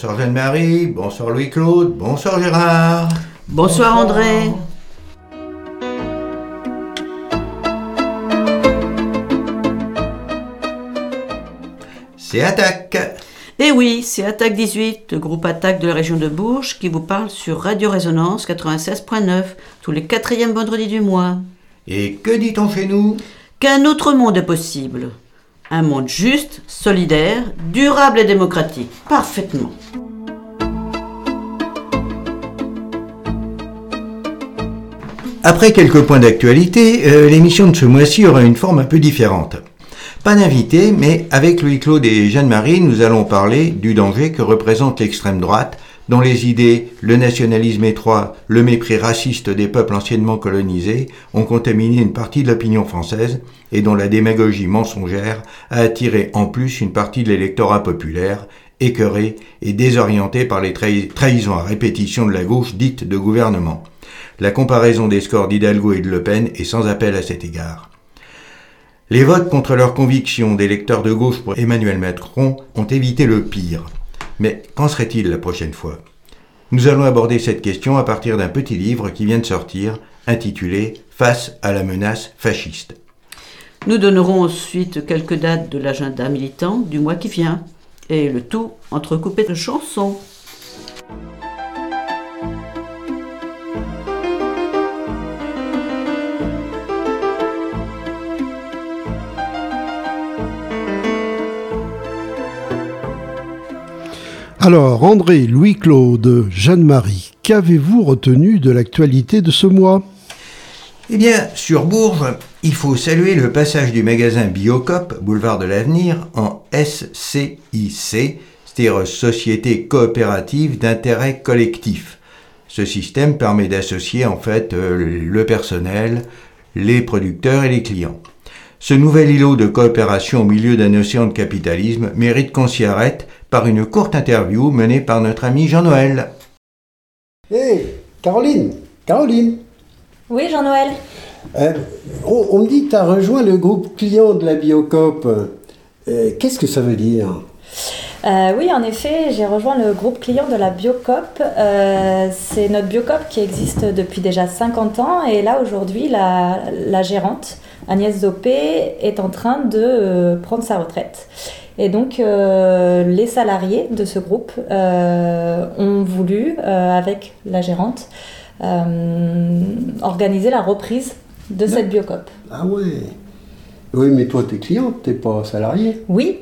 Bonsoir Jeanne-Marie, bonsoir Louis-Claude, bonsoir Gérard. Bonsoir, André. C'est Attaque. Eh oui, c'est Attaque 18, le groupe Attaque de la région de Bourges, qui vous parle sur Radio Résonance 96.9, tous les quatrièmes vendredis du mois. Et que dit-on chez nous? Qu'un autre monde est possible. Un monde juste, solidaire, durable et démocratique. Parfaitement. Après quelques points d'actualité, euh, l'émission de ce mois-ci aura une forme un peu différente. Pas d'invité, mais avec Louis-Claude et Jeanne-Marie, nous allons parler du danger que représente l'extrême droite, dont les idées, le nationalisme étroit, le mépris raciste des peuples anciennement colonisés ont contaminé une partie de l'opinion française et dont la démagogie mensongère a attiré en plus une partie de l'électorat populaire, écœuré et désorienté par les trahi- trahisons à répétition de la gauche dite de gouvernement. La comparaison des scores d'Hidalgo et de Le Pen est sans appel à cet égard. Les votes contre leurs convictions d'électeurs de gauche pour Emmanuel Macron ont évité le pire. Mais qu'en serait-il la prochaine fois? Nous allons aborder cette question à partir d'un petit livre qui vient de sortir, intitulé Face à la menace fasciste. Nous donnerons ensuite quelques dates de l'agenda militant du mois qui vient, et le tout entrecoupé de chansons. Alors, André, Louis-Claude, Jeanne-Marie, qu'avez-vous retenu de l'actualité de ce mois? Eh bien, sur Bourges, il faut saluer le passage du magasin Biocop, boulevard de l'Avenir, en SCIC, c'est-à-dire Société coopérative d'intérêt collectif. Ce système permet d'associer en fait euh, le personnel, les producteurs et les clients. Ce nouvel îlot de coopération au milieu d'un océan de capitalisme mérite qu'on s'y arrête par une courte interview menée par notre ami Jean-Noël. Hé, Caroline Caroline Oui, Jean-Noël. euh, on, on me dit que tu as rejoint le groupe client de la Biocop. Euh, Qu'est-ce que ça veut dire? Euh, oui, en effet, j'ai rejoint le groupe client de la Biocop. Euh, c'est notre Biocop qui existe depuis déjà 50 ans et là aujourd'hui, la, la gérante, Agnès Zopé, est en train de euh, prendre sa retraite. Et donc, euh, les salariés de ce groupe euh, ont voulu, euh, avec la gérante, organiser la reprise de cette Biocop. Ah ouais Oui, mais toi, t'es cliente, t'es pas salarié. Oui,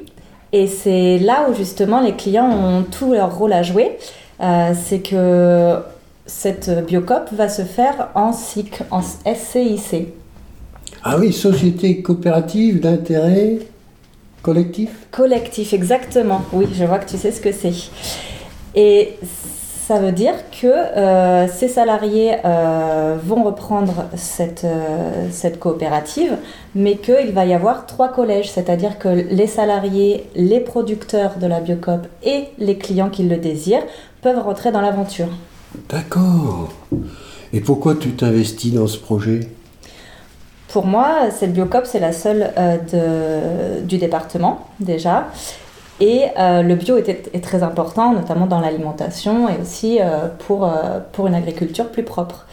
et c'est là où justement les clients ont tout leur rôle à jouer. C'est que cette biocop va se faire en SIC, en SCIC. Ah oui, Société coopérative d'intérêt collectif Collectif, exactement. Oui, je vois que tu sais ce que c'est. Et ça veut dire que euh, ces salariés euh, vont reprendre cette, euh, cette coopérative, mais qu'il va y avoir trois collèges, c'est-à-dire que les salariés, les producteurs de la Biocop et les clients qui le désirent peuvent rentrer dans l'aventure. D'accord. Et pourquoi tu t'investis dans ce projet? Pour moi, cette Biocop, c'est la seule euh, du département déjà. Et euh, le bio est, est très important, notamment dans l'alimentation et aussi euh, pour, pour une agriculture plus propre.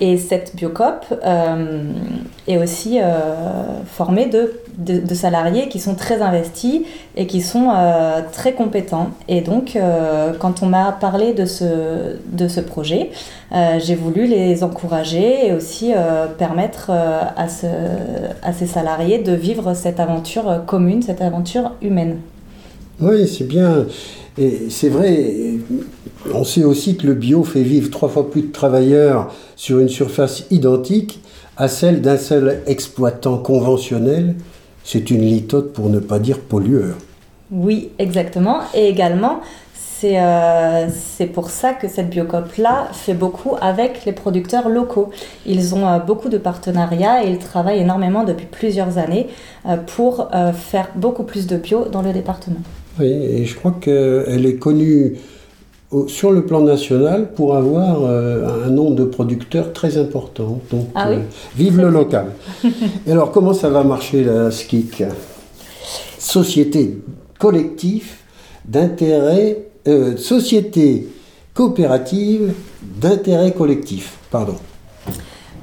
Et cette Biocop euh, est aussi euh, formée de, de, salariés qui sont très investis et qui sont euh, très compétents. Et donc, quand on m'a parlé de ce, de ce projet, j'ai voulu les encourager et aussi permettre à, ce, à ces salariés de vivre cette aventure commune, cette aventure humaine. Oui, c'est bien. Et c'est vrai, on sait aussi que le bio fait vivre trois fois plus de travailleurs sur une surface identique à celle d'un seul exploitant conventionnel. C'est une litote pour ne pas dire pollueur. Oui, exactement. Et également, c'est euh, pour ça que cette Biocop-là fait beaucoup avec les producteurs locaux. Ils ont euh, beaucoup de partenariats et ils travaillent énormément depuis plusieurs années euh, pour faire beaucoup plus de bio dans le département. Oui, et je crois qu'elle est connue au- sur le plan national pour avoir euh, un nombre de producteurs très important. Donc, Ah oui euh, vive le local. et alors, comment ça va marcher la SKIC Société collective d'intérêt, euh, société coopérative d'intérêt collectif. Pardon.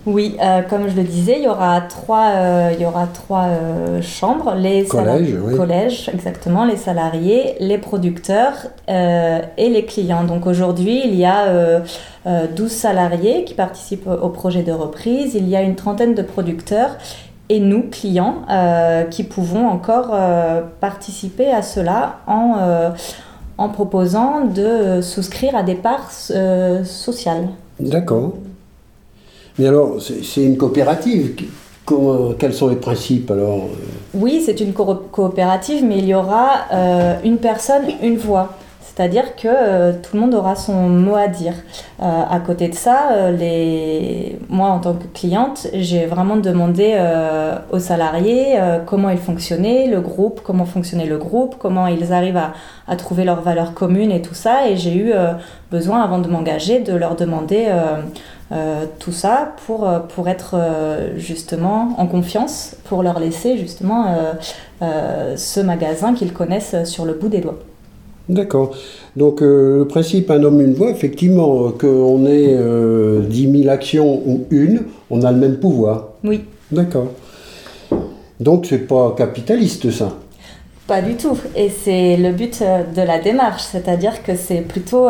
Oui, euh, comme je le disais, il y aura trois, euh, il y aura trois euh, chambres, les Collèges, salari- oui. collèges, exactement, les salariés, les producteurs et les clients. Donc aujourd'hui, il y a euh, euh, 12 salariés qui participent au projet de reprise, il y a une trentaine de producteurs et nous, clients, qui pouvons encore participer à cela en, en proposant de souscrire à des parts euh, sociales. D'accord. Mais alors, c'est une coopérative. Quels sont les principes alors Oui, c'est une co- coopérative, mais il y aura euh, une personne, une voix. C'est-à-dire que euh, tout le monde aura son mot à dire. Euh, à côté de ça, euh, moi en tant que cliente, j'ai vraiment demandé euh, aux salariés euh, comment ils fonctionnaient, le groupe, comment fonctionnait le groupe, comment ils arrivent à, à trouver leurs valeurs communes et tout ça. Et j'ai eu euh, besoin, avant de m'engager, de leur demander euh, tout ça pour, euh, pour être euh, justement en confiance, pour leur laisser justement euh, ce magasin qu'ils connaissent sur le bout des doigts. D'accord. Donc le principe un homme, une voix, effectivement, qu'on ait euh, 10 000 actions ou une, on a le même pouvoir. Oui, D'accord. Donc c'est pas capitaliste ça. pas du tout. Et c'est le but de la démarche, c'est-à-dire que c'est plutôt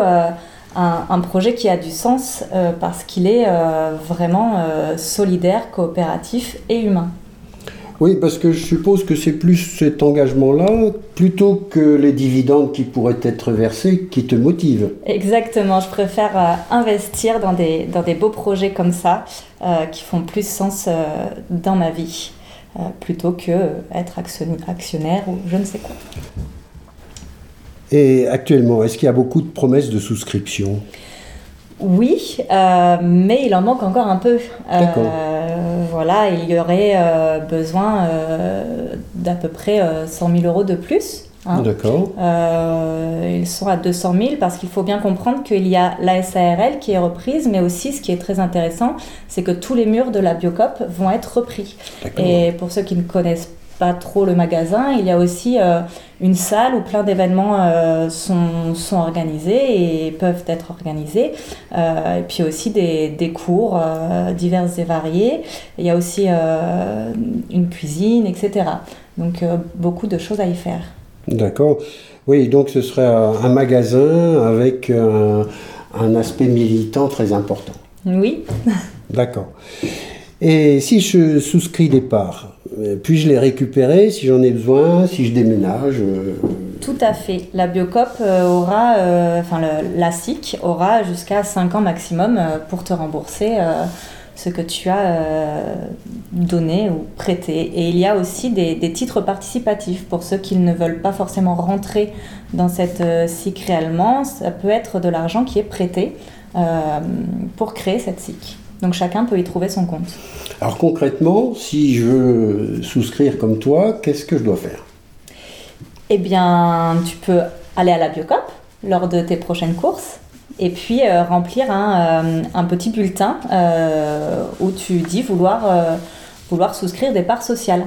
un, un projet qui a du sens euh, parce qu'il est euh, vraiment euh, solidaire, coopératif et humain. Oui, parce que je suppose que c'est plus cet engagement-là, plutôt que les dividendes qui pourraient être versés, qui te motivent. Exactement, je préfère investir dans des, dans des beaux projets comme ça qui font plus sens dans ma vie plutôt que être action- actionnaire ou je ne sais quoi. Et actuellement, est-ce qu'il y a beaucoup de promesses de souscription? Oui, euh, mais il en manque encore un peu. Euh, voilà, il y aurait euh, besoin d'à peu près euh, 100 000 euros de plus. hein. D'accord. Ils sont à 200 000 parce qu'il faut bien comprendre qu'il y a la SARL qui est reprise, mais aussi ce qui est très intéressant, c'est que tous les murs de la Biocop vont être repris. Et pour ceux qui ne connaissent pas trop le magasin, il y a aussi euh, une salle où plein d'événements euh, sont, sont organisés et peuvent être organisés. Euh, et puis aussi des, des cours divers et variés. Il y a aussi une cuisine, etc. Donc beaucoup de choses à y faire. D'accord. Oui, donc ce serait un magasin avec un aspect militant très important. Oui, D'accord. Et si je souscris des parts, euh, puis-je les récupérer si j'en ai besoin, si je déménage euh, Tout à fait. La Biocop euh, aura, enfin la SIC aura jusqu'à 5 ans maximum pour te rembourser ce que tu as donné ou prêté. Et il y a aussi des, des titres participatifs pour ceux qui ne veulent pas forcément rentrer dans cette SIC réellement. Ça peut être de l'argent qui est prêté pour créer cette SIC. Donc chacun peut y trouver son compte. Alors concrètement, si je veux souscrire comme toi, qu'est-ce que je dois faire? Eh bien, tu peux aller à la Biocop lors de tes prochaines courses et puis euh, remplir un, euh, un petit bulletin euh, où tu dis vouloir, vouloir souscrire des parts sociales.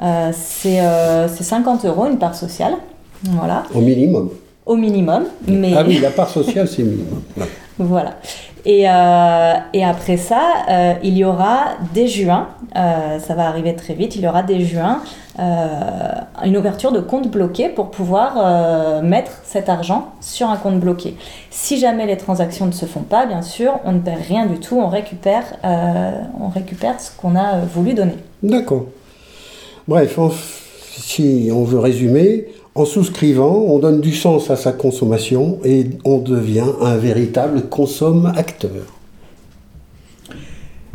C'est euh, c'est 50 euros une part sociale, voilà, Au minimum. au minimum. Mais Ah oui, la part sociale, c'est minimum. Voilà. Et, euh, et après ça, euh, il y aura dès juin, euh, ça va arriver très vite, il y aura dès juin une ouverture de compte bloqué pour pouvoir mettre cet argent sur un compte bloqué. Si jamais les transactions ne se font pas, bien sûr, on ne perd rien du tout, on récupère, on récupère ce qu'on a voulu donner. D'accord. Bref, si on veut résumer, en souscrivant, on donne du sens à sa consommation et on devient un véritable consomme-acteur.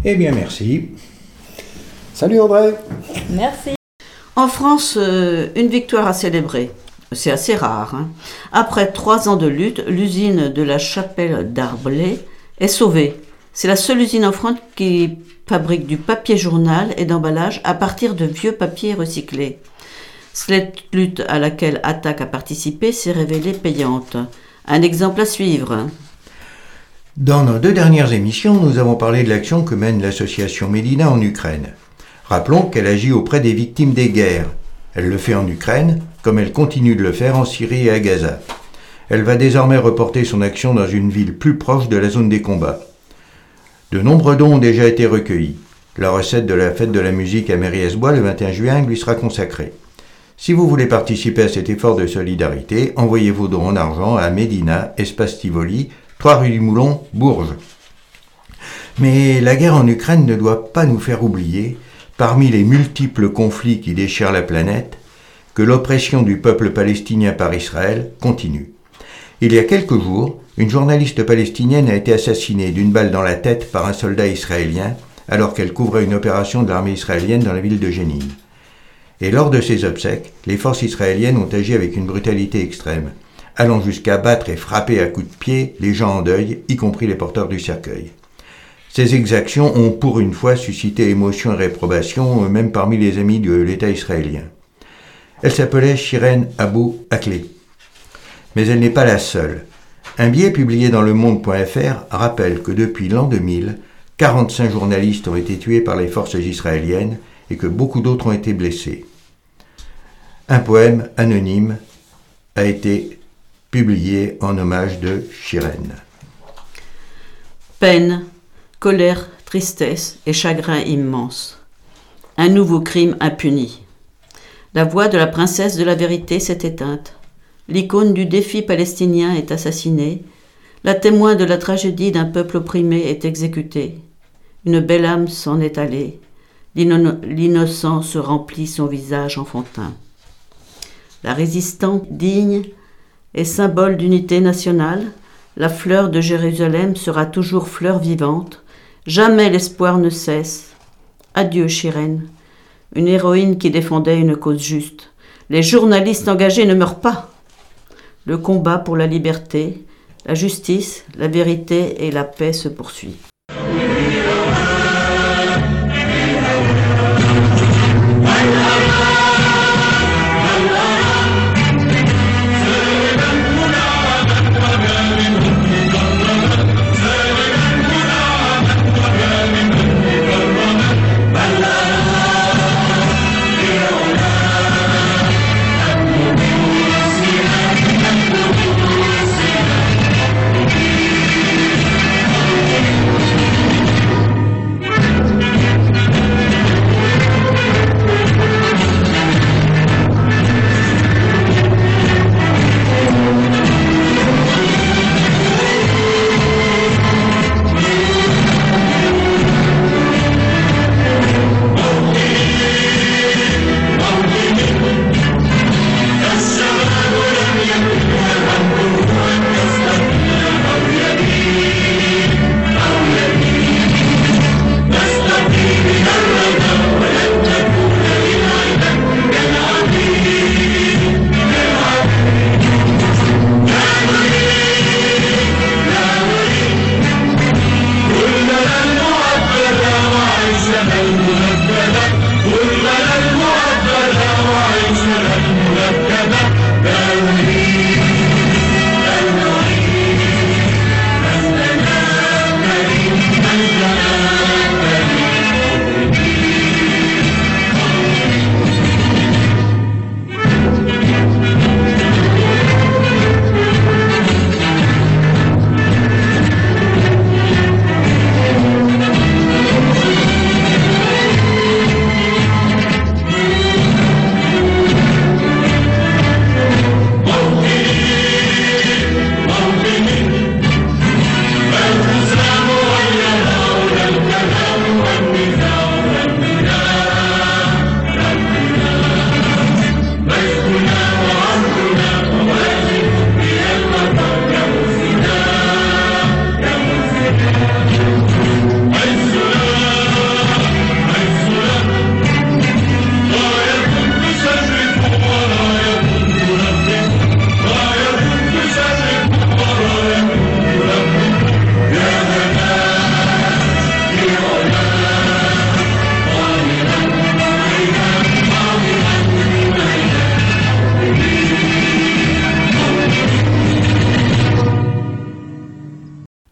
Eh bien, merci. Salut André Merci. En France, euh, une victoire à célébrer. C'est assez rare. hein. Après trois ans de lutte, l'usine de la chapelle d'Arblay est sauvée. C'est la seule usine en France qui fabrique du papier journal et d'emballage à partir de vieux papiers recyclés. Cette lutte à laquelle Attac a participé s'est révélée payante. Un exemple à suivre. Dans nos deux dernières émissions, nous avons parlé de l'action que mène l'association Mélina en Ukraine. Rappelons qu'elle agit auprès des victimes des guerres. Elle le fait en Ukraine, comme elle continue de le faire en Syrie et à Gaza. Elle va désormais reporter son action dans une ville plus proche de la zone des combats. De nombreux dons ont déjà été recueillis. La recette de la fête de la musique à Mériès-Bois le 21 juin lui sera consacrée. Si vous voulez participer à cet effort de solidarité, envoyez vos dons en argent à Médina, Espace Tivoli, 3 rue du Moulon, Bourges. Mais la guerre en Ukraine ne doit pas nous faire oublier, parmi les multiples conflits qui déchirent la planète, que l'oppression du peuple palestinien par Israël continue. Il y a quelques jours, une journaliste palestinienne a été assassinée d'une balle dans la tête par un soldat israélien alors qu'elle couvrait une opération de l'armée israélienne dans la ville de Jénine. Et lors de ces obsèques, les forces israéliennes ont agi avec une brutalité extrême, allant jusqu'à battre et frapper à coups de pied les gens en deuil, y compris les porteurs du cercueil. Ces exactions ont pour une fois suscité émotion et réprobation, même parmi les amis de l'État israélien. Elle s'appelait Shiren Abou Akleh. Mais elle n'est pas la seule. Un billet publié dans le monde.fr rappelle que depuis l'an 2000, 45 journalistes ont été tués par les forces israéliennes et que beaucoup d'autres ont été blessés. Un poème anonyme a été publié en hommage de Shiren. Peine, colère, tristesse et chagrin immense. Un nouveau crime impuni. La voix de la princesse de la vérité s'est éteinte. L'icône du défi palestinien est assassinée. La témoin de la tragédie d'un peuple opprimé est exécutée. Une belle âme s'en est allée. L'innocence remplit son visage enfantin. La résistante digne est symbole d'unité nationale. La fleur de Jérusalem sera toujours fleur vivante. Jamais l'espoir ne cesse. Adieu, Chirène, une héroïne qui défendait une cause juste. Les journalistes engagés ne meurent pas. Le combat pour la liberté, la justice, la vérité et la paix se poursuit.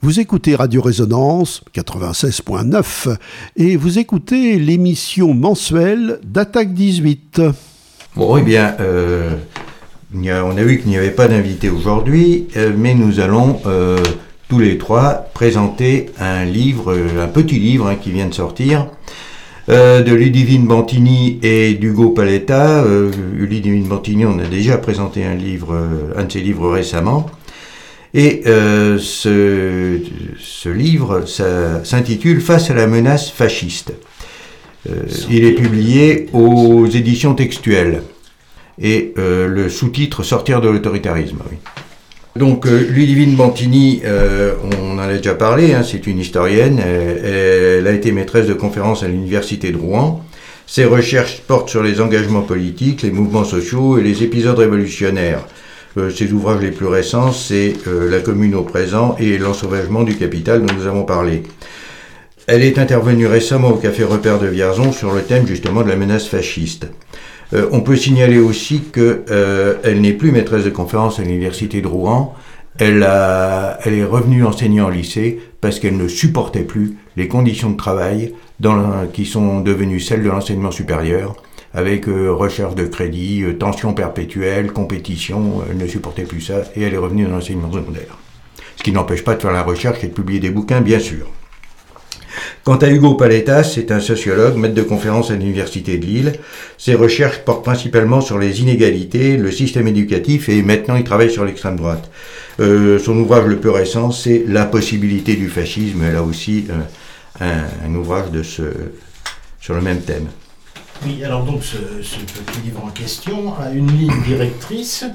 Vous écoutez Radio Résonance 96.9 et vous écoutez l'émission mensuelle d'Attaque 18. Bon, eh bien, euh, on a vu qu'il n'y avait pas d'invité aujourd'hui, mais nous allons tous les trois présenter un livre, un petit livre hein, qui vient de sortir, euh, de Ludivine Bantini et d'Hugo Paletta. Euh, Ludivine Bantini, on a déjà présenté un livre, euh, un de ses livres récemment. Et ce, ce, livre s'intitule Face à la menace fasciste. il est publié aux éditions textuelles. Et le sous-titre Sortir de l'autoritarisme. Oui. Donc euh, Ludivine Bantini, euh, on en a déjà parlé, hein, c'est une historienne, elle, a été maîtresse de conférences à l'université de Rouen. Ses recherches portent sur les engagements politiques, les mouvements sociaux et les épisodes révolutionnaires. Euh, ses ouvrages les plus récents, c'est La commune au présent et L'ensauvagement du capital dont nous avons parlé. Elle est intervenue récemment au Café Repère de Vierzon sur le thème justement de la menace fasciste. Euh, on peut signaler aussi qu'elle euh, n'est plus maîtresse de conférence à l'université de Rouen. Elle, elle est revenue enseigner en lycée parce qu'elle ne supportait plus les conditions de travail qui sont devenues celles de l'enseignement supérieur, avec euh, recherche de crédit, tension perpétuelle, compétition. Elle ne supportait plus ça et elle est revenue dans l'enseignement secondaire. Ce qui n'empêche pas de faire la recherche et de publier des bouquins, bien sûr. Quant à Hugo Paletas, c'est un sociologue, maître de conférence à l'Université de Lille. Ses recherches portent principalement sur les inégalités, le système éducatif et maintenant il travaille sur l'extrême droite. Euh, son ouvrage le plus récent, c'est La possibilité du fascisme, là aussi euh, un, ouvrage de ce, sur le même thème. Oui, alors donc ce, petit livre en question a une ligne directrice.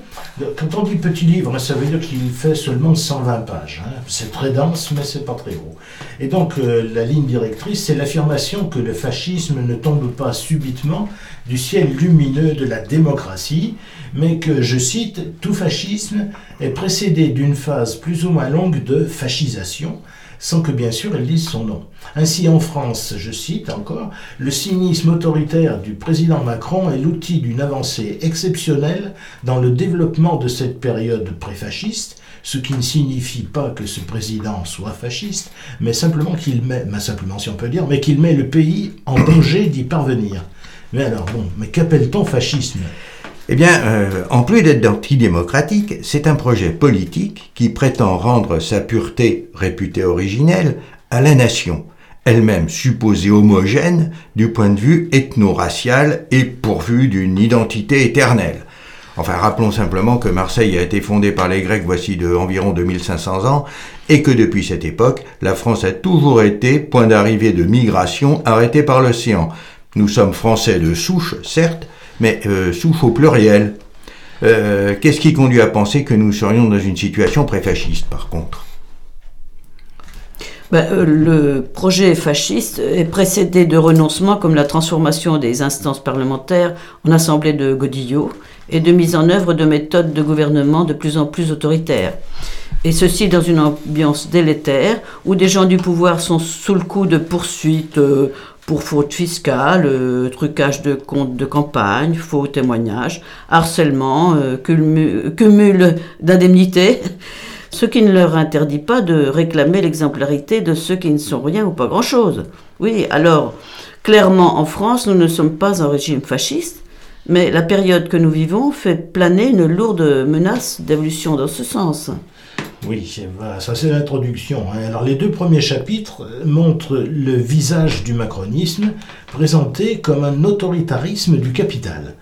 Quand on dit petit livre, ça veut dire qu'il fait seulement 120 pages. Hein. C'est très dense, mais c'est pas très gros. Et donc euh, la ligne directrice, c'est l'affirmation que le fascisme ne tombe pas subitement du ciel lumineux de la démocratie, mais que, je cite, tout fascisme est précédé d'une phase plus ou moins longue de fascisation sans que bien sûr elle dise son nom. Ainsi en France, je cite encore, le cynisme autoritaire du président Macron est l'outil d'une avancée exceptionnelle dans le développement de cette période préfasciste, ce qui ne signifie pas que ce président soit fasciste, mais simplement qu'il met, simplement si on peut dire, qu'il met le pays en danger d'y parvenir. Mais alors bon, mais qu'appelle-t-on fascisme? Eh bien, euh, en plus d'être antidémocratique, c'est un projet politique qui prétend rendre sa pureté réputée originelle à la nation, elle-même supposée homogène du point de vue ethno-racial et pourvue d'une identité éternelle. Enfin, rappelons simplement que Marseille a été fondée par les Grecs voici de environ 2500 ans et que depuis cette époque, la France a toujours été point d'arrivée de migration arrêtée par l'océan. Nous sommes français de souche, certes, mais euh, au pluriel. Euh, qu'est-ce qui conduit à penser que nous serions dans une situation préfasciste, par contre? Ben, euh, le projet fasciste est précédé de renoncements comme la transformation des instances parlementaires en assemblée de Godillot et de mise en œuvre de méthodes de gouvernement de plus en plus autoritaires. Et ceci dans une ambiance délétère où des gens du pouvoir sont sous le coup de poursuites pour faute fiscale, euh, trucage de comptes de campagne, faux témoignages, harcèlement, euh, cumul, d'indemnités, ce qui ne leur interdit pas de réclamer l'exemplarité de ceux qui ne sont rien ou pas grand-chose. Oui, alors, clairement, en France, nous ne sommes pas un régime fasciste, mais la période que nous vivons fait planer une lourde menace d'évolution dans ce sens. Oui, ça c'est l'introduction. Hein. Alors les deux premiers chapitres euh, montrent le visage du macronisme présenté comme un autoritarisme du capital.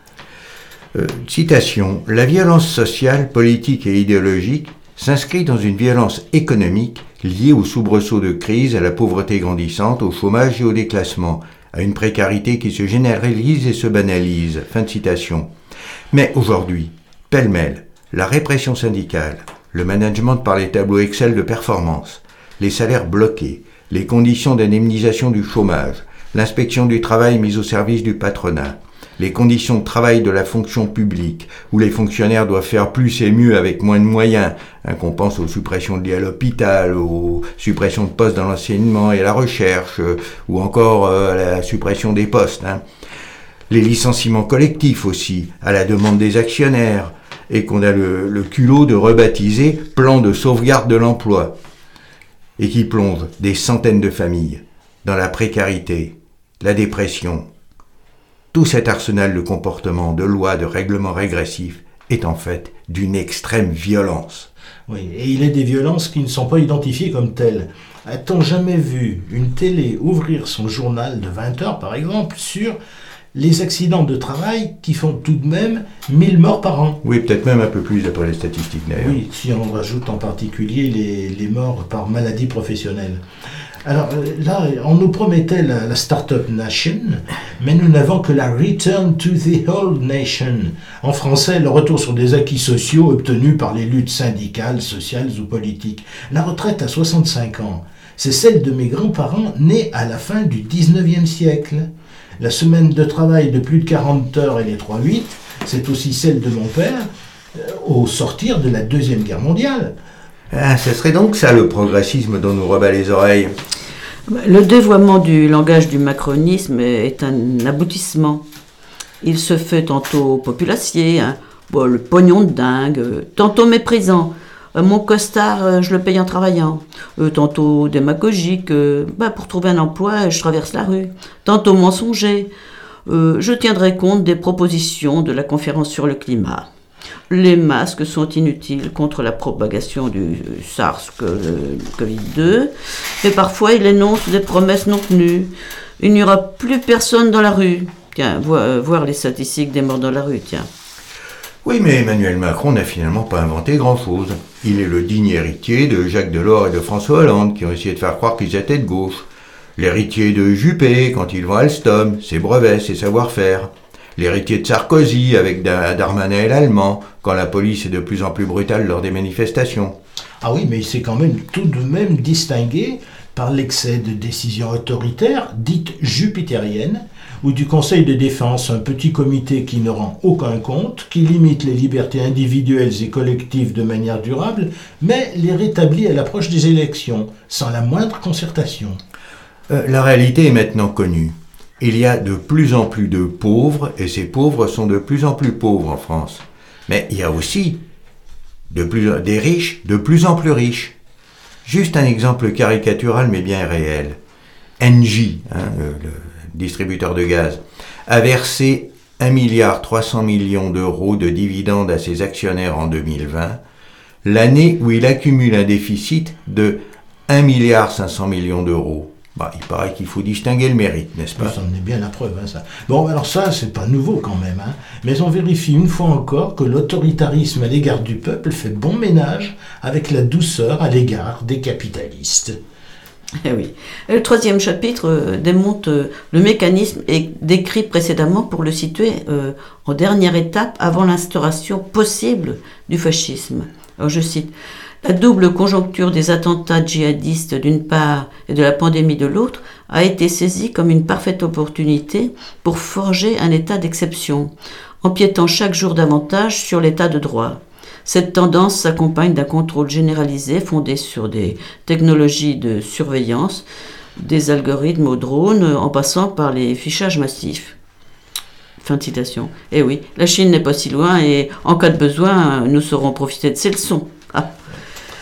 Euh, citation La violence sociale, politique et idéologique s'inscrit dans une violence économique liée au soubresaut de crise, à la pauvreté grandissante, au chômage et au déclassement, à une précarité qui se généralise et se banalise. Fin de citation. Mais aujourd'hui, pêle-mêle, la répression syndicale, le management par les tableaux Excel de performance, les salaires bloqués, les conditions d'indemnisation du chômage, l'inspection du travail mise au service du patronat, les conditions de travail de la fonction publique, où les fonctionnaires doivent faire plus et mieux avec moins de moyens, hein, qu'on pense aux suppressions liées à l'hôpital, aux suppressions de postes dans l'enseignement et la recherche, euh, ou encore euh, à la suppression des postes. Hein. Les licenciements collectifs aussi, à la demande des actionnaires, et qu'on a le, culot de rebaptiser plan de sauvegarde de l'emploi, et qui plonge des centaines de familles dans la précarité, la dépression. Tout cet arsenal de comportements, de lois, de règlements régressifs est en fait d'une extrême violence. Oui, et il est des violences qui ne sont pas identifiées comme telles. A-t-on jamais vu une télé ouvrir son journal de 20 heures, par exemple, sur les accidents de travail qui font tout de même 1000 morts par an Oui, peut-être même un peu plus d'après les statistiques d'ailleurs. Oui, si on rajoute en particulier les, les morts par maladie professionnelle. Alors euh, là, on nous promettait la, la Startup Nation, mais nous n'avons que la Return to the Old Nation. En français, le retour sur des acquis sociaux obtenus par les luttes syndicales, sociales ou politiques. La retraite à 65 ans, c'est celle de mes grands-parents nés à la fin du 19e siècle. La semaine de travail de plus de 40 heures et les 3-8, c'est aussi celle de mon père euh, au sortir de la Deuxième Guerre mondiale. Ah, ce serait donc ça le progressisme dont nous rebat les oreilles. Le dévoiement du langage du macronisme est un aboutissement. Il se fait tantôt populacier, hein, bon, le pognon de dingue, euh, tantôt méprisant. Euh, mon costard, euh, je le paye en travaillant. Euh, tantôt démagogique, bah, pour trouver un emploi, je traverse la rue. Tantôt mensonger. Je tiendrai compte des propositions de la conférence sur le climat. Les masques sont inutiles contre la propagation du SARS-CoV-2, mais parfois il énonce des promesses non tenues. Il n'y aura plus personne dans la rue. Tiens, vo- voir les statistiques des morts dans la rue, tiens. Oui, mais Emmanuel Macron n'a finalement pas inventé grand-chose. Il est le digne héritier de Jacques Delors et de François Hollande qui ont essayé de faire croire qu'ils étaient de gauche. L'héritier de Juppé quand il vend Alstom, ses brevets, ses savoir-faire. L'héritier de Sarkozy avec Da- Darmanin et l'Allemand quand la police est de plus en plus brutale lors des manifestations. Ah oui, mais il s'est quand même tout de même distingué par l'excès de décisions autoritaires, dites jupitériennes, ou du Conseil de défense, un petit comité qui ne rend aucun compte, qui limite les libertés individuelles et collectives de manière durable, mais les rétablit à l'approche des élections, sans la moindre concertation. Euh, la réalité est maintenant connue. Il y a de plus en plus de pauvres et ces pauvres sont de plus en plus pauvres en France. Mais il y a aussi des riches de plus en plus riches. Juste un exemple caricatural mais bien réel. Engie, hein, le distributeur de gaz, a versé 1 milliard 300 millions d'euros de dividendes à ses actionnaires en 2020, l'année où il accumule un déficit de 1 milliard 500 millions d'euros. Bah, il paraît qu'il faut distinguer le mérite, n'est-ce pas? Ça en est bien la preuve, hein, ça. Bon, alors ça, c'est pas nouveau quand même, hein. Mais on vérifie une fois encore que l'autoritarisme à l'égard du peuple fait bon ménage avec la douceur à l'égard des capitalistes. Eh le troisième chapitre euh, démonte euh, le mécanisme décrit précédemment pour le situer euh, en dernière étape avant l'instauration possible du fascisme. Alors je cite La double conjoncture des attentats djihadistes d'une part et de la pandémie de l'autre a été saisie comme une parfaite opportunité pour forger un état d'exception, empiétant chaque jour davantage sur l'état de droit. Cette tendance s'accompagne d'un contrôle généralisé fondé sur des technologies de surveillance, des algorithmes aux drones, en passant par les fichages massifs. Fin de citation. Eh oui, la Chine n'est pas si loin et en cas de besoin, nous saurons profiter de ces leçons. Ah,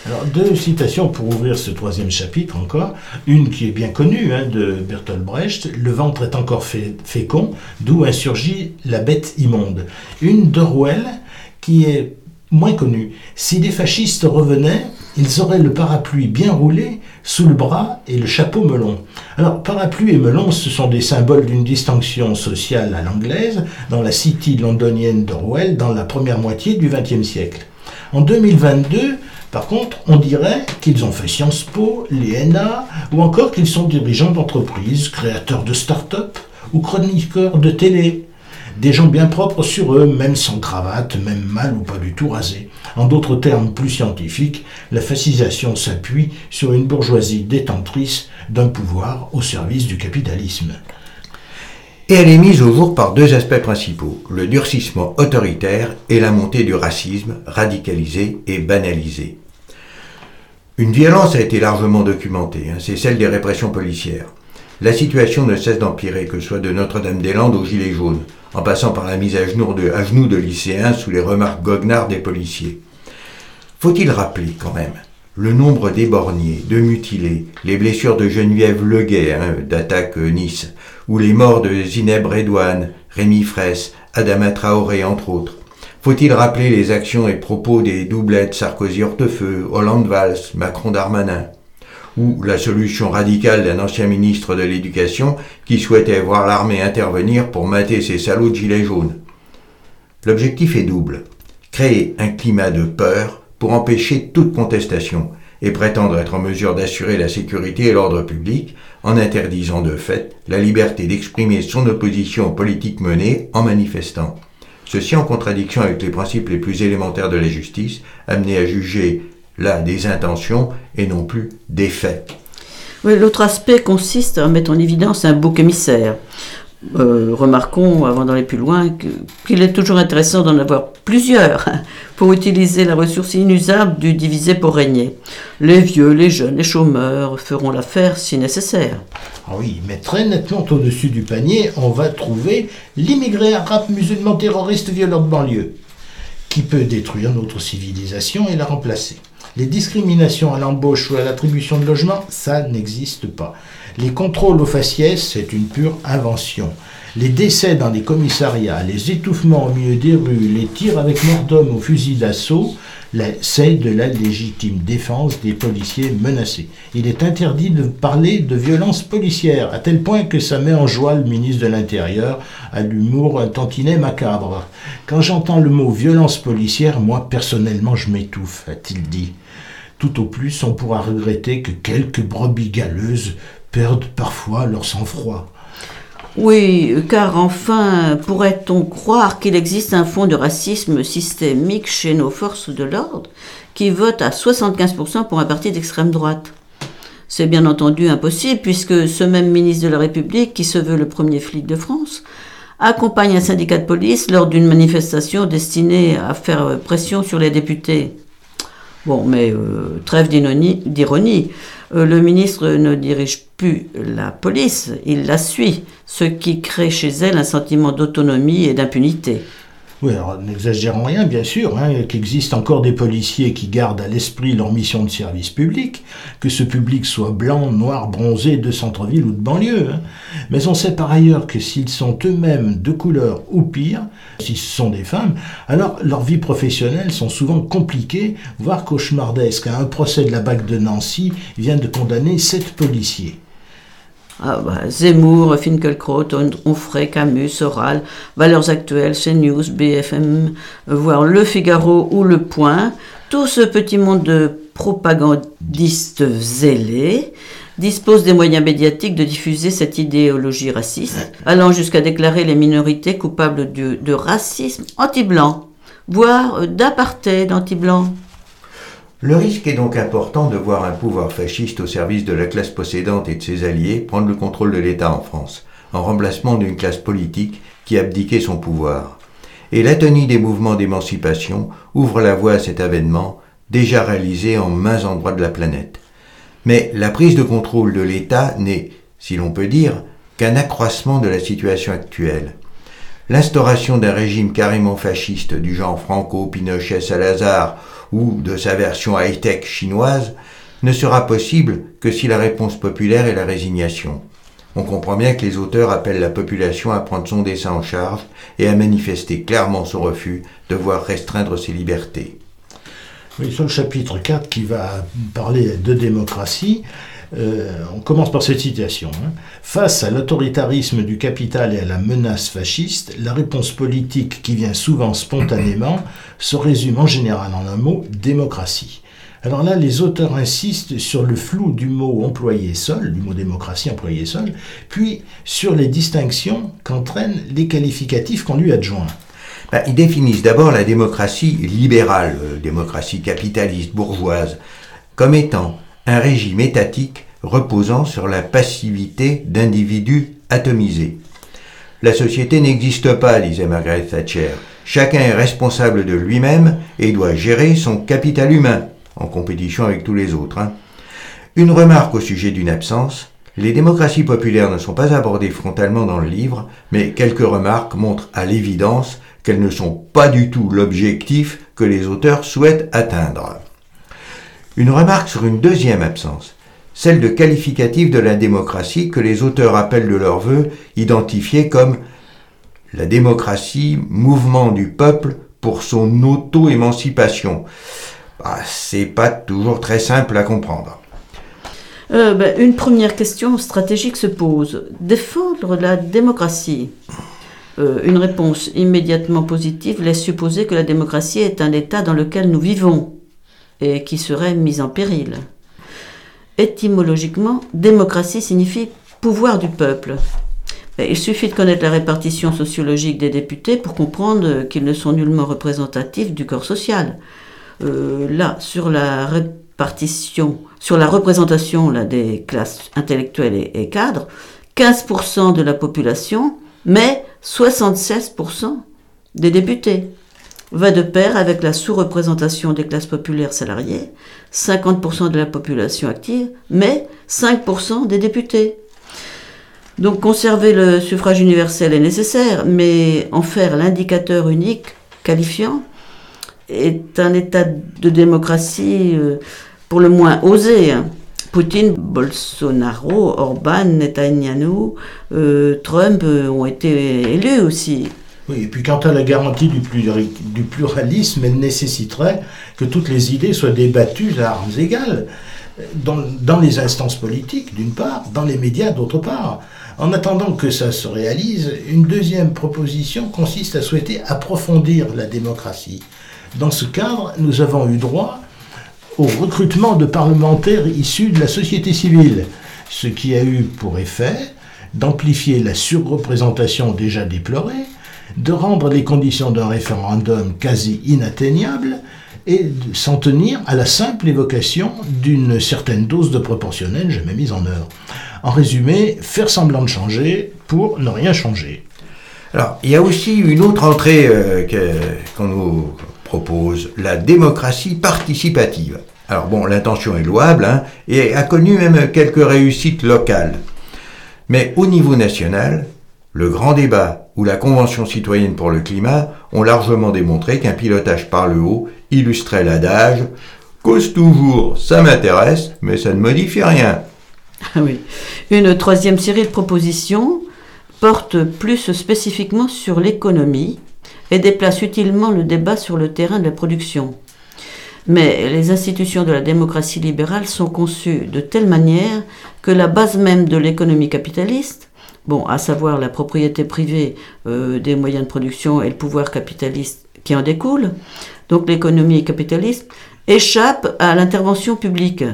Alors, deux citations pour ouvrir ce troisième chapitre encore. Une qui est bien connue, hein, de Bertolt Brecht, Le ventre est encore fé- fécond, d'où insurgit la bête immonde. Une d'Orwell qui est moins connue. Si des fascistes revenaient, ils auraient le parapluie bien roulé sous le bras et le chapeau melon. Alors, parapluie et melon, ce sont des symboles d'une distinction sociale à l'anglaise dans la city londonienne d'Orwell dans la première moitié du XXe siècle. En 2022, par contre, on dirait qu'ils ont fait Sciences Po, l'ENA, ou encore qu'ils sont dirigeants d'entreprises, créateurs de start-up ou chroniqueurs de télé. Des gens bien propres sur eux, même sans cravate, même mal ou pas du tout rasés. En d'autres termes plus scientifiques, la fascisation s'appuie sur une bourgeoisie détentrice d'un pouvoir au service du capitalisme. Et elle est mise au jour par deux aspects principaux, le durcissement autoritaire et la montée du racisme radicalisé et banalisé. Une violence a été largement documentée, hein, c'est celle des répressions policières. La situation ne cesse d'empirer, que ce soit de Notre-Dame-des-Landes aux Gilets jaunes, en passant par la mise à genoux de, à de lycéens sous les remarques goguenards des policiers. Faut-il rappeler quand même le nombre d'éborgnés, de mutilés, les blessures de Geneviève Leguet hein, d'attaque euh, Nice, ou les morts de Zineb Redouane, Rémi Fraisse, Adama Traoré entre autres? Faut-il rappeler les actions et propos des doublettes Sarkozy-Hortefeux, Hollande-Valls, Macron-Darmanin? Ou la solution radicale d'un ancien ministre de l'Éducation qui souhaitait voir l'armée intervenir pour mater ces salauds de gilets jaunes. L'objectif est double. Créer un climat de peur pour empêcher toute contestation et prétendre être en mesure d'assurer la sécurité et l'ordre public en interdisant de fait la liberté d'exprimer son opposition aux politiques menées en manifestant. Ceci en contradiction avec les principes les plus élémentaires de la justice, amenés à juger là des intentions et non plus des faits. L'autre aspect consiste à mettre en évidence un bouc émissaire. Euh, remarquons, avant d'aller plus loin, qu'il est toujours intéressant d'en avoir plusieurs pour utiliser la ressource inusable du divisé pour régner. Les vieux, les jeunes, les chômeurs feront l'affaire si nécessaire. Ah oui, mais très nettement au-dessus du panier, on va trouver l'immigré arabe musulman terroriste violent de banlieue, qui peut détruire notre civilisation et la remplacer. Les discriminations à l'embauche ou à l'attribution de logement, ça n'existe pas. Les contrôles aux faciès, c'est une pure invention. Les décès dans les commissariats, les étouffements au milieu des rues, les tirs avec mort d'homme au fusil d'assaut, c'est de la légitime défense des policiers menacés. Il est interdit de parler de violence policière, à tel point que ça met en joie le ministre de l'Intérieur à l'humour un tantinet macabre. Quand j'entends le mot violence policière, moi personnellement je m'étouffe, a-t-il dit. Tout au plus, on pourra regretter que quelques brebis galeuses perdent parfois leur sang-froid. Oui, car enfin, pourrait-on croire qu'il existe un fond de racisme systémique chez nos forces de l'ordre qui votent à 75% pour un parti d'extrême droite? C'est bien entendu impossible puisque ce même ministre de la République, qui se veut le premier flic de France, accompagne un syndicat de police lors d'une manifestation destinée à faire pression sur les députés. Bon, mais euh, trêve d'ironie. Euh, le ministre ne dirige plus la police, il la suit, ce qui crée chez elle un sentiment d'autonomie et d'impunité. Oui, alors n'exagérons rien, bien sûr, hein, encore des policiers qui gardent à l'esprit leur mission de service public, que ce public soit blanc, noir, bronzé, de centre-ville ou de banlieue. Hein. Mais on sait par ailleurs que s'ils sont eux-mêmes de couleur ou pire, si ce sont des femmes, alors leurs vies professionnelles sont souvent compliquées, voire cauchemardesques. Un procès de la BAC de Nancy vient de condamner sept policiers. Ah bah, Zemmour, Finkelkraut, Onfray, Camus, Soral, Valeurs Actuelles, CNews, BFM, voire Le Figaro ou Le Point, tout ce petit monde de propagandistes zélés dispose des moyens médiatiques de diffuser cette idéologie raciste, allant jusqu'à déclarer les minorités coupables de, de racisme anti-blanc, voire d'apartheid anti-blanc. Le risque est donc important de voir un pouvoir fasciste au service de la classe possédante et de ses alliés prendre le contrôle de l'État en France, en remplacement d'une classe politique qui abdiquait son pouvoir. Et l'atonie des mouvements d'émancipation ouvre la voie à cet avènement, déjà réalisé en mains endroits de la planète. Mais la prise de contrôle de l'État n'est, si l'on peut dire, qu'un accroissement de la situation actuelle. L'instauration d'un régime carrément fasciste du genre Franco, Pinochet, Salazar ou de sa version high-tech chinoise ne sera possible que si la réponse populaire est la résignation. On comprend bien que les auteurs appellent la population à prendre son dessin en charge et à manifester clairement son refus de voir restreindre ses libertés. Sur le chapitre 4 qui va parler de démocratie, euh, on commence par cette citation. Hein. Face à l'autoritarisme du capital et à la menace fasciste, la réponse politique qui vient souvent spontanément se résume en général en un mot démocratie. Alors là, les auteurs insistent sur le flou du mot employé seul, du mot démocratie employé seul, puis sur les distinctions qu'entraînent les qualificatifs qu'on lui adjoint. Ben, ils définissent d'abord la démocratie libérale, euh, démocratie capitaliste, bourgeoise, comme étant un régime étatique reposant sur la passivité d'individus atomisés. La société n'existe pas, disait Margaret Thatcher. Chacun est responsable de lui-même et doit gérer son capital humain, en compétition avec tous les autres. Hein. Une remarque au sujet d'une absence. Les démocraties populaires ne sont pas abordées frontalement dans le livre, mais quelques remarques montrent à l'évidence qu'elles ne sont pas du tout l'objectif que les auteurs souhaitent atteindre. Une remarque sur une deuxième absence, celle de qualificatif de la démocratie que les auteurs appellent de leur vœu identifiée comme la démocratie, mouvement du peuple pour son auto-émancipation. Bah, c'est pas toujours très simple à comprendre. Euh, ben, une première question stratégique se pose. Défendre la démocratie euh, Une réponse immédiatement positive laisse supposer que la démocratie est un état dans lequel nous vivons et qui serait mis en péril. Étymologiquement, démocratie signifie pouvoir du peuple. Il suffit de connaître la répartition sociologique des députés pour comprendre qu'ils ne sont nullement représentatifs du corps social. Euh, là, sur la répartition, sur la représentation des classes intellectuelles et, et cadres, 15% de la population, mais 76% des députés va de pair avec la sous-représentation des classes populaires salariées, 50% de la population active, mais 5% des députés. Donc conserver le suffrage universel est nécessaire, mais en faire l'indicateur unique qualifiant est un état de démocratie euh, pour le moins osé. Hein. Poutine, Bolsonaro, Orban, Netanyahu, euh, Trump euh, ont été élus aussi. Et puis quant à la garantie du, du pluralisme, elle nécessiterait que toutes les idées soient débattues à armes égales, dans, dans les instances politiques d'une part, dans les médias d'autre part. En attendant que ça se réalise, une deuxième proposition consiste à souhaiter approfondir la démocratie. Dans ce cadre, nous avons eu droit au recrutement de parlementaires issus de la société civile, ce qui a eu pour effet d'amplifier la surreprésentation déjà déplorée, de rendre les conditions d'un référendum quasi inatteignables et de s'en tenir à la simple évocation d'une certaine dose de proportionnel jamais mise en œuvre. En résumé, faire semblant de changer pour ne rien changer. Alors, il y a aussi une autre entrée euh, qu'on nous propose, la démocratie participative. Alors bon, l'intention est louable hein, et a connu même quelques réussites locales. Mais au niveau national, le grand débat ou la Convention citoyenne pour le climat ont largement démontré qu'un pilotage par le haut illustrait l'adage Cause toujours, ça m'intéresse, mais ça ne modifie rien. Ah oui. Une troisième série de propositions porte plus spécifiquement sur l'économie et déplace utilement le débat sur le terrain de la production. Mais les institutions de la démocratie libérale sont conçues de telle manière que la base même de l'économie capitaliste, bon, à savoir la propriété privée euh, des moyens de production et le pouvoir capitaliste qui en découle, donc l'économie capitaliste, échappe à l'intervention publique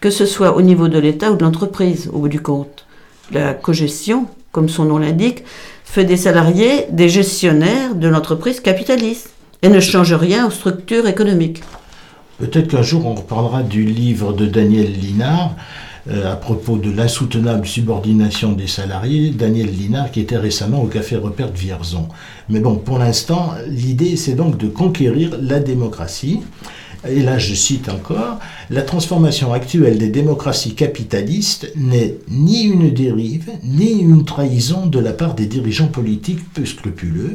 que ce soit au niveau de l'État ou de l'entreprise, au bout du compte. La cogestion, comme son nom l'indique, fait des salariés des gestionnaires de l'entreprise capitaliste et ne change rien aux structures économiques. Peut-être qu'un jour on reparlera du livre de Daniel Linard à propos de l'insoutenable subordination des salariés, Daniel Linard qui était récemment au Café Repère de Vierzon. Mais bon, pour l'instant, l'idée c'est donc de conquérir la démocratie et là je cite encore, la transformation actuelle des démocraties capitalistes n'est ni une dérive, ni une trahison de la part des dirigeants politiques peu scrupuleux,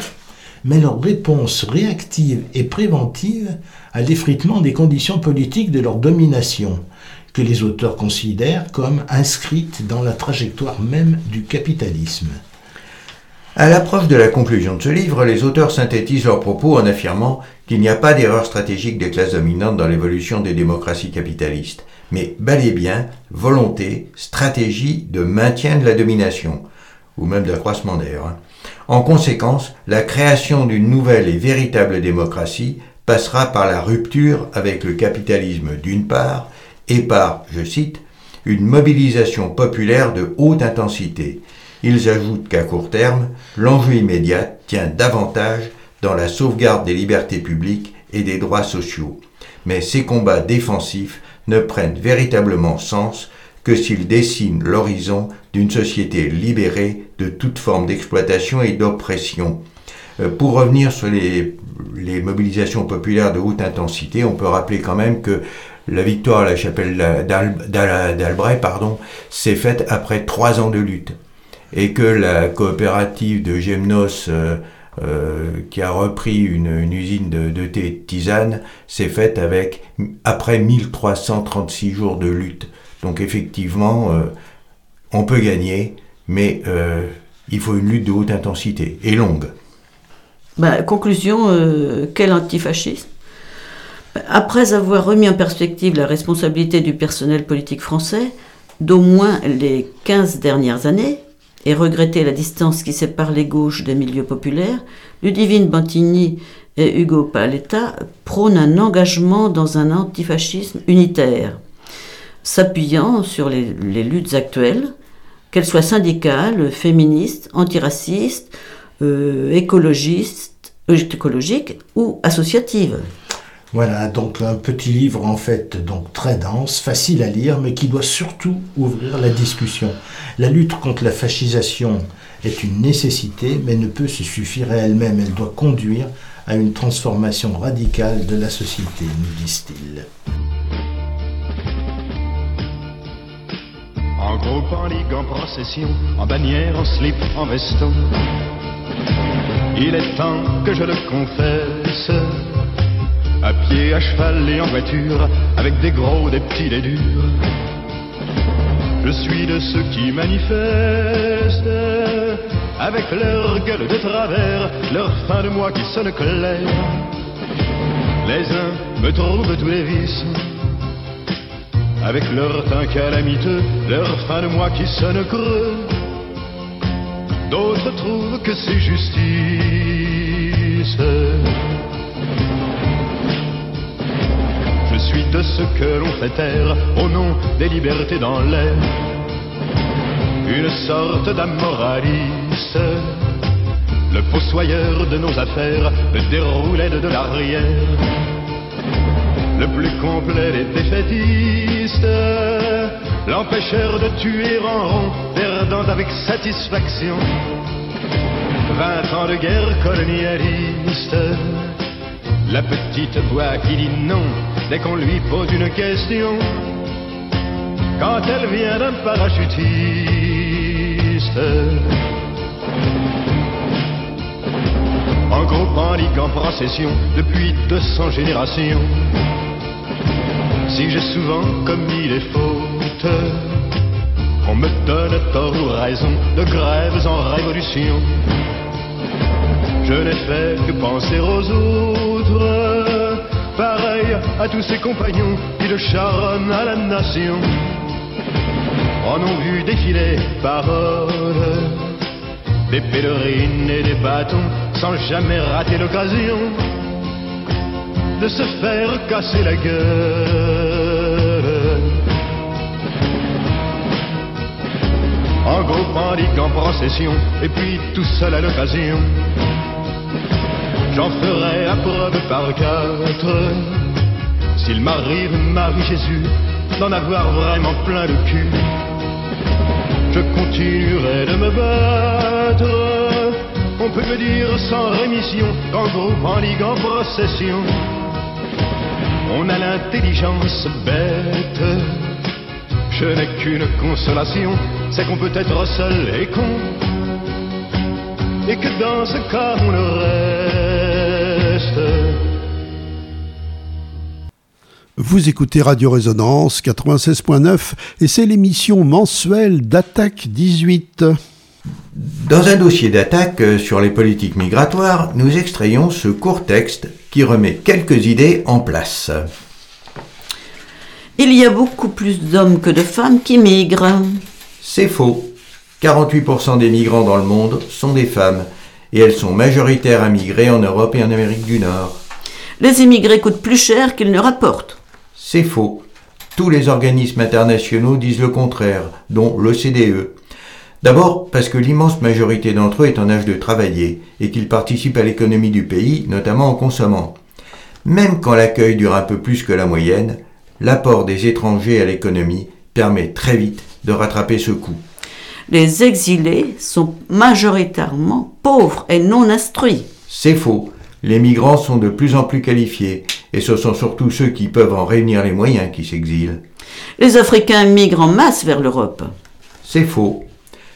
mais leur réponse réactive et préventive à l'effritement des conditions politiques de leur domination, que les auteurs considèrent comme inscrites dans la trajectoire même du capitalisme. À l'approche de la conclusion de ce livre, les auteurs synthétisent leurs propos en affirmant qu'il n'y a pas d'erreur stratégique des classes dominantes dans l'évolution des démocraties capitalistes, mais bel et bien volonté, stratégie de maintien de la domination, ou même d'accroissement d'ailleurs. Hein. En conséquence, la création d'une nouvelle et véritable démocratie passera par la rupture avec le capitalisme d'une part, et par, je cite, une mobilisation populaire de haute intensité, ils ajoutent qu'à court terme, l'enjeu immédiat tient davantage dans la sauvegarde des libertés publiques et des droits sociaux. Mais ces combats défensifs ne prennent véritablement sens que s'ils dessinent l'horizon d'une société libérée de toute forme d'exploitation et d'oppression. Euh, pour revenir sur les, les, mobilisations populaires de haute intensité, on peut rappeler quand même que la victoire à la chapelle d'Albret s'est faite après trois ans de lutte et que la coopérative de Gemnos euh, euh, qui a repris une, usine de, thé tisane s'est faite avec après 1336 jours de lutte. Donc effectivement, euh, on peut gagner, mais il faut une lutte de haute intensité et longue. Ben, conclusion, quel antifascisme Après avoir remis en perspective la responsabilité du personnel politique français d'au moins les 15 dernières années, et regretter la distance qui sépare les gauches des milieux populaires, Ludivine Bantigny et Hugo Paletta prônent un engagement dans un antifascisme unitaire, s'appuyant sur les, les luttes actuelles, qu'elles soient syndicales, féministes, antiracistes, euh, écologistes, euh, écologiques ou associatives. Voilà, donc un petit livre en fait donc très dense, facile à lire, mais qui doit surtout ouvrir la discussion. La lutte contre la fascisation est une nécessité, mais ne peut se suffire à elle-même. Elle doit conduire à une transformation radicale de la société, nous disent-ils. En groupe, en ligue, en procession, en bannière, en slip, en veston. Il est temps que je le confesse. À pied, à cheval et en voiture, avec des gros, des petits, des durs. Je suis de ceux qui manifestent, avec leur gueule de travers, leur fin de mois qui sonne clair. Les uns me trouvent tous les vices, avec leur teint calamiteux, leur fin de mois qui sonne creux. D'autres trouvent que c'est justice. Suis de ceux que l'on fait taire au nom des libertés dans l'air. Une sorte d'amoraliste, le fossoyeur de nos affaires, le déroulé de l'arrière, le plus complet des défaitistes, l'empêcheur de tuer en rond, perdant avec satisfaction. Vingt ans de guerre colonialiste, la petite voix qui dit non dès qu'on lui pose une question. Quand elle vient d'un parachutiste, en groupe, en ligue, en procession, depuis 200 générations. Si j'ai souvent commis des fautes, on me donne tort ou raison de grèves en révolution. Je n'ai fait que penser aux autres, pareil à tous ses compagnons qui le charonnent à la nation. En ont vu défiler paroles, des pèlerines et des bâtons, sans jamais rater l'occasion de se faire casser la gueule. En groupe, en ligue, en procession, et puis tout seul à l'occasion. J'en ferai la preuve par quatre. S'il m'arrive, Marie Jésus, d'en avoir vraiment plein le cul, je continuerai de me battre. On peut me dire sans rémission qu'en groupe, en ligue, en procession, on a l'intelligence bête. Je n'ai qu'une consolation, c'est qu'on peut être seul et con. Et que dans ce cas, on le. Vous écoutez Radio Résonance 96.9 et c'est l'émission mensuelle d'Attaque 18. Dans un dossier d'attaque euh, sur les politiques migratoires, nous extrayons ce court texte qui remet quelques idées en place. Il y a beaucoup plus d'hommes que de femmes qui migrent. C'est faux. 48% des migrants dans le monde sont des femmes et elles sont majoritaires à migrer en Europe et en Amérique du Nord. Les immigrés coûtent plus cher qu'ils ne rapportent. C'est faux. Tous les organismes internationaux disent le contraire, dont l'OCDE. D'abord parce que l'immense majorité d'entre eux est en âge de travailler et qu'ils participent à l'économie du pays, notamment en consommant. Même quand l'accueil dure un peu plus que la moyenne, l'apport des étrangers à l'économie permet très vite de rattraper ce coût. Les exilés sont majoritairement pauvres et non instruits. C'est faux. Les migrants sont de plus en plus qualifiés et ce sont surtout ceux qui peuvent en réunir les moyens qui s'exilent. Les Africains migrent en masse vers l'Europe. C'est faux.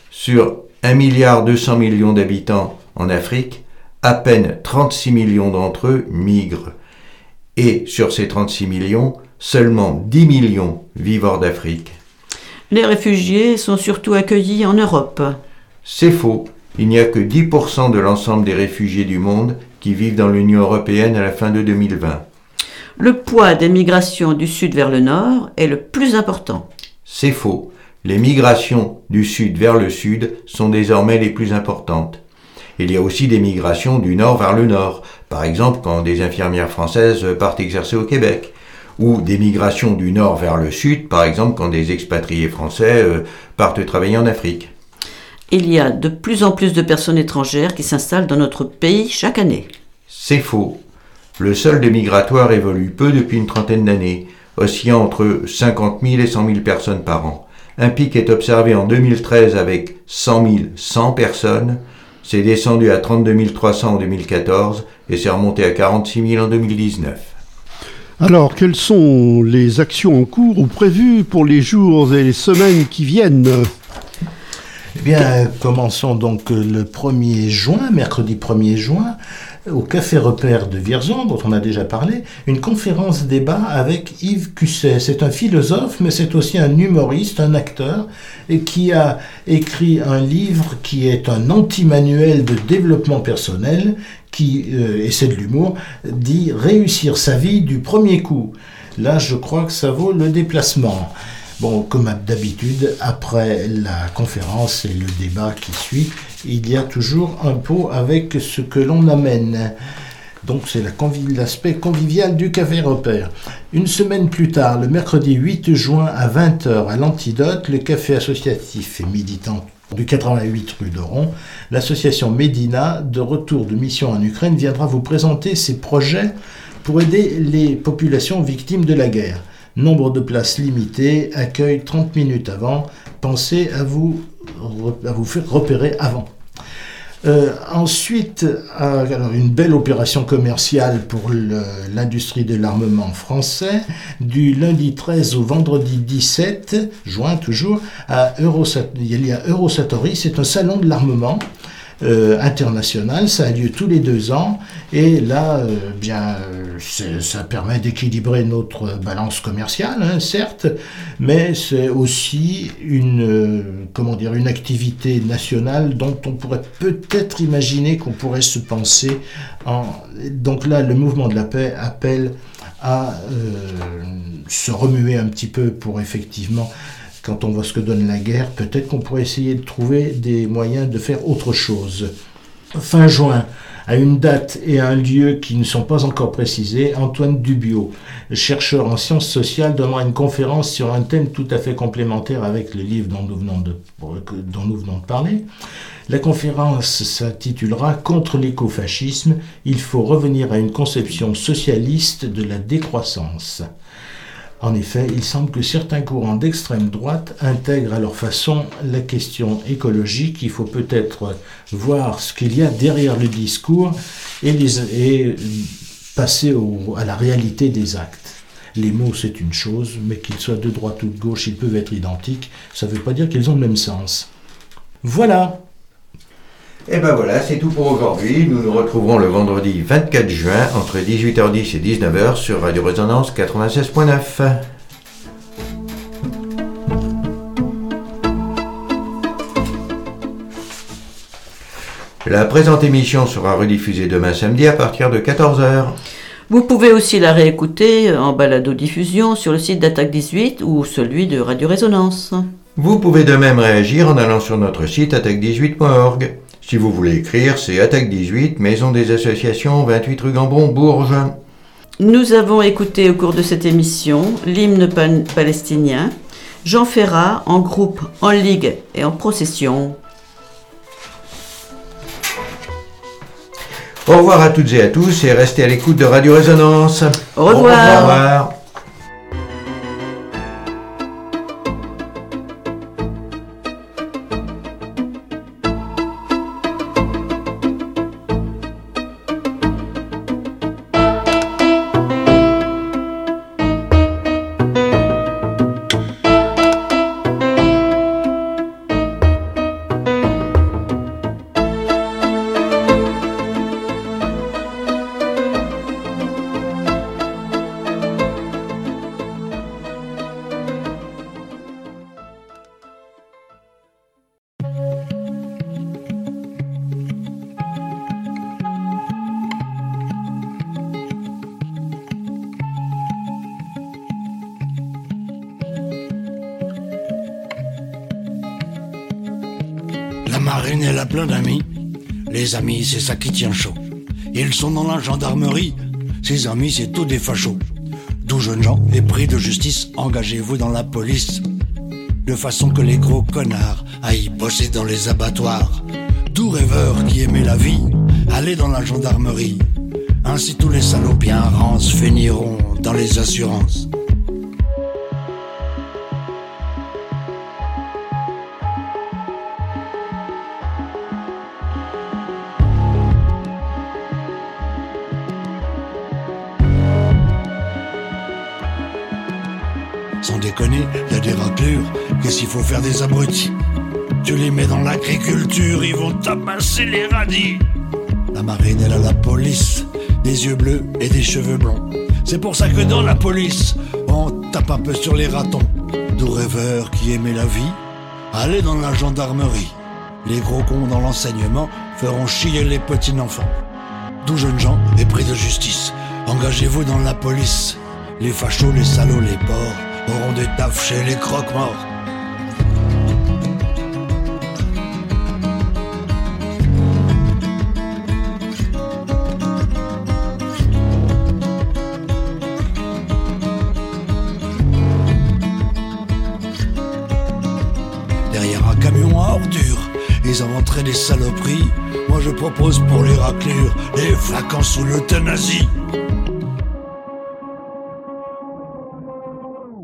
Sur 1 milliard 200 millions d'habitants en Afrique, à peine 36 millions d'entre eux migrent. Et sur ces 36 millions, seulement 10 millions vivent hors d'Afrique. Les réfugiés sont surtout accueillis en Europe. C'est faux. Il n'y a que 10% de l'ensemble des réfugiés du monde qui vivent dans l'Union européenne à la fin de 2020. Le poids des migrations du sud vers le nord est le plus important. C'est faux. Les migrations du sud vers le sud sont désormais les plus importantes. Il y a aussi des migrations du nord vers le nord, par exemple quand des infirmières françaises partent exercer au Québec, ou des migrations du nord vers le sud, par exemple quand des expatriés français euh, partent travailler en Afrique. Il y a de plus en plus de personnes étrangères qui s'installent dans notre pays chaque année. C'est faux. Le solde migratoire évolue peu depuis une trentaine d'années, oscillant entre 50 000 et 100 000 personnes par an. Un pic est observé en 2013 avec 100 000 100 personnes, c'est descendu à 32 300 en 2014 et c'est remonté à 46 000 en 2019. Alors, quelles sont les actions en cours ou prévues pour les jours et les semaines qui viennent? Eh bien, commençons donc le 1er juin, mercredi 1er juin, au Café Repère de Vierzon, dont on a déjà parlé, une conférence débat avec Yves Cusset. C'est un philosophe, mais c'est aussi un humoriste, un acteur, et qui a écrit un livre qui est un anti-manuel de développement personnel, qui, euh, et c'est de l'humour, dit réussir sa vie du premier coup. Là, je crois que ça vaut le déplacement. Bon, comme d'habitude, après la conférence et le débat qui suit, il y a toujours un pot avec ce que l'on amène. Donc c'est l'aspect convivial du café repère. Une semaine plus tard, le mercredi 8 juin à 20h à l'Antidote, le café associatif et militant du 88 rue d'Oron, l'association Medina, de retour de mission en Ukraine, viendra vous présenter ses projets pour aider les populations victimes de la guerre. Nombre de places limitées, accueil 30 minutes avant. Pensez à vous, à vous faire repérer avant. Euh, ensuite, alors une belle opération commerciale pour l'industrie de l'armement français, du lundi 13 au vendredi 17 juin toujours, à il y a Eurosatori, c'est un salon de l'armement euh, international. Ça a lieu tous les deux ans. Et là, euh, bien, ça permet d'équilibrer notre balance commerciale, hein, certes, mais c'est aussi une, euh, comment dire, une activité nationale dont on pourrait peut-être imaginer qu'on pourrait se penser en. Donc là, le mouvement de la paix appelle à se remuer un petit peu pour effectivement quand on voit ce que donne la guerre, peut-être qu'on pourrait essayer de trouver des moyens de faire autre chose. Fin juin, à une date et un lieu qui ne sont pas encore précisés, Antoine Dubio, chercheur en sciences sociales, donnera une conférence sur un thème tout à fait complémentaire avec le livre dont nous venons de, dont nous venons de parler. La conférence s'intitulera Contre l'écofascisme, il faut revenir à une conception socialiste de la décroissance. En effet, il semble que certains courants d'extrême droite intègrent à leur façon la question écologique. Il faut peut-être voir ce qu'il y a derrière le discours et, passer à la réalité des actes. Les mots, c'est une chose, mais qu'ils soient de droite ou de gauche, ils peuvent être identiques. Ça ne veut pas dire qu'ils ont le même sens. Voilà. Et ben voilà, c'est tout pour aujourd'hui. Nous nous retrouverons le vendredi 24 juin entre 18h10 et 19h sur Radio Résonance 96.9. La présente émission sera rediffusée demain samedi à partir de 14h. Vous pouvez aussi la réécouter en balado-diffusion sur le site d'Attaque 18 ou celui de Radio Résonance. Vous pouvez de même réagir en allant sur notre site attaque18.org. Si vous voulez écrire, c'est Attaque 18, Maison des Associations, 28 rue Gambon, Bourges. Nous avons écouté au cours de cette émission l'hymne palestinien, Jean Ferrat en groupe, en ligue et en procession. Au revoir à toutes et à tous et restez à l'écoute de Radio Résonance. Au revoir. Au revoir. C'est ça qui tient chaud. Ils sont dans la gendarmerie. Ses amis, c'est tous des fachos. Tout jeune gens épris de justice, engagez-vous dans la police. De façon que les gros connards aillent bosser dans les abattoirs. Tout rêveur qui aimait la vie, allez dans la gendarmerie. Ainsi tous les salopiens rances finiront dans les assurances. Y a des raclures, qu'est-ce qu'il faut faire des abrutis? Tu les mets dans l'agriculture, ils vont tabasser les radis. La marine, elle a la police, des yeux bleus et des cheveux blonds. C'est pour ça que dans la police, on tape un peu sur les ratons. Doux rêveurs qui aimaient la vie, allez dans la gendarmerie. Les gros cons dans l'enseignement feront chier les petits enfants. Doux jeunes gens épris de justice, engagez-vous dans la police. Les fachos, les salauds, les porcs auront des tafs chez les croque-morts. Derrière un camion à ordures, ils inventeraient des saloperies. Moi je propose pour les raclures, les vacances sous l'euthanasie.